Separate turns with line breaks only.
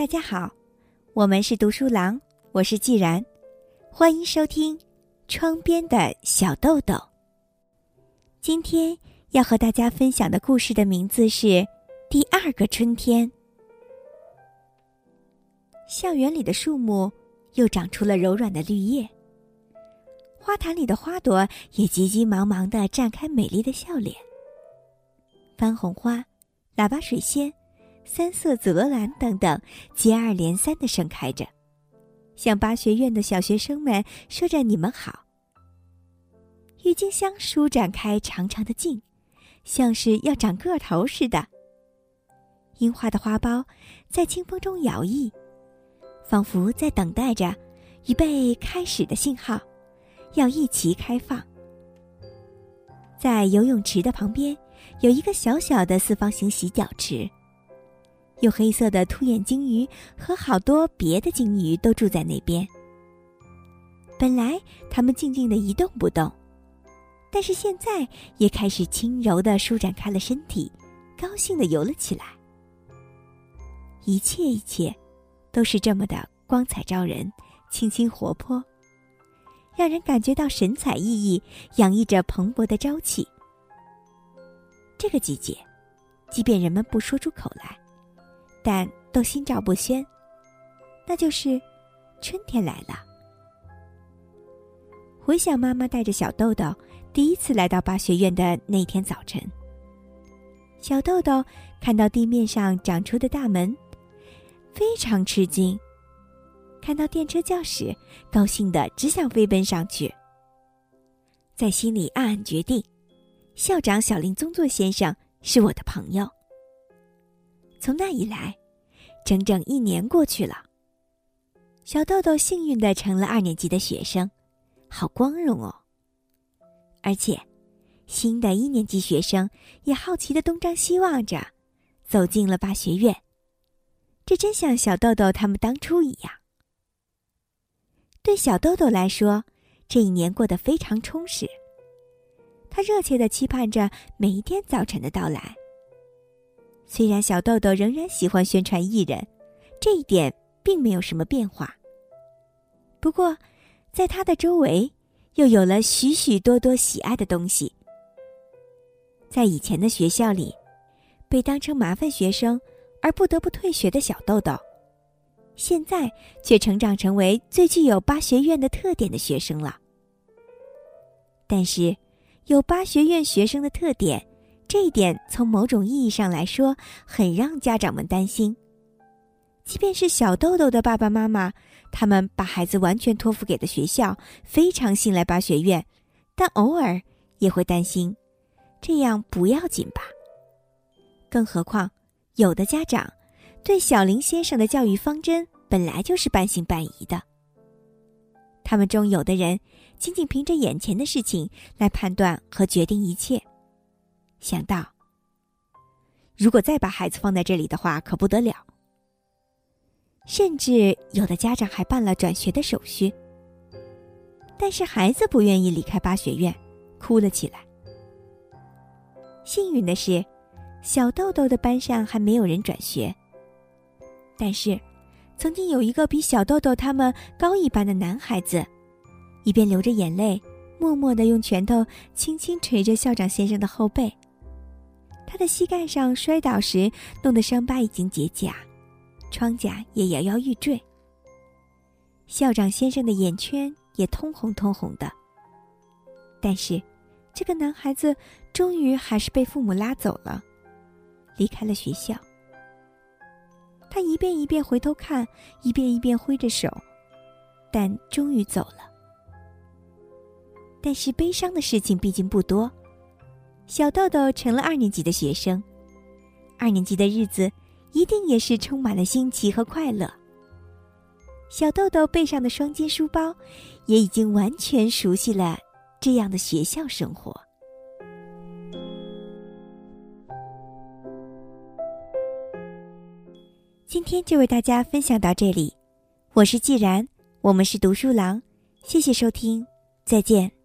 大家好，我们是读书郎，我是既然，欢迎收听《窗边的小豆豆》。今天要和大家分享的故事的名字是《第二个春天》。校园里的树木又长出了柔软的绿叶，花坛里的花朵也急急忙忙的绽开美丽的笑脸。番红花、喇叭水仙。三色紫罗兰等等，接二连三的盛开着，向八学院的小学生们说着“你们好”。郁金香舒展开长长的茎，像是要长个头似的。樱花的花苞在清风中摇曳，仿佛在等待着预备开始的信号，要一齐开放。在游泳池的旁边，有一个小小的四方形洗脚池。有黑色的凸眼鲸鱼和好多别的鲸鱼都住在那边。本来它们静静的一动不动，但是现在也开始轻柔的舒展开了身体，高兴的游了起来。一切一切，都是这么的光彩照人，清新活泼，让人感觉到神采奕奕，洋溢着蓬勃的朝气。这个季节，即便人们不说出口来。但都心照不宣，那就是春天来了。回想妈妈带着小豆豆第一次来到八学院的那天早晨，小豆豆看到地面上长出的大门，非常吃惊；看到电车教室，高兴的只想飞奔上去。在心里暗暗决定，校长小林宗作先生是我的朋友。从那以来，整整一年过去了。小豆豆幸运的成了二年级的学生，好光荣哦！而且，新的一年级学生也好奇的东张西望着，走进了八学院。这真像小豆豆他们当初一样。对小豆豆来说，这一年过得非常充实。他热切的期盼着每一天早晨的到来。虽然小豆豆仍然喜欢宣传艺人，这一点并没有什么变化。不过，在他的周围，又有了许许多多喜爱的东西。在以前的学校里，被当成麻烦学生而不得不退学的小豆豆，现在却成长成为最具有八学院的特点的学生了。但是，有八学院学生的特点。这一点从某种意义上来说，很让家长们担心。即便是小豆豆的爸爸妈妈，他们把孩子完全托付给了学校，非常信赖巴学院，但偶尔也会担心，这样不要紧吧？更何况，有的家长对小林先生的教育方针本来就是半信半疑的。他们中有的人仅仅凭着眼前的事情来判断和决定一切。想到，如果再把孩子放在这里的话，可不得了。甚至有的家长还办了转学的手续。但是孩子不愿意离开八学院，哭了起来。幸运的是，小豆豆的班上还没有人转学。但是，曾经有一个比小豆豆他们高一班的男孩子，一边流着眼泪，默默的用拳头轻轻捶着校长先生的后背。他的膝盖上摔倒时弄的伤疤已经结痂，疮甲也摇摇欲坠。校长先生的眼圈也通红通红的。但是，这个男孩子终于还是被父母拉走了，离开了学校。他一遍一遍回头看，一遍一遍挥着手，但终于走了。但是悲伤的事情毕竟不多。小豆豆成了二年级的学生，二年级的日子一定也是充满了新奇和快乐。小豆豆背上的双肩书包，也已经完全熟悉了这样的学校生活。今天就为大家分享到这里，我是既然，我们是读书郎，谢谢收听，再见。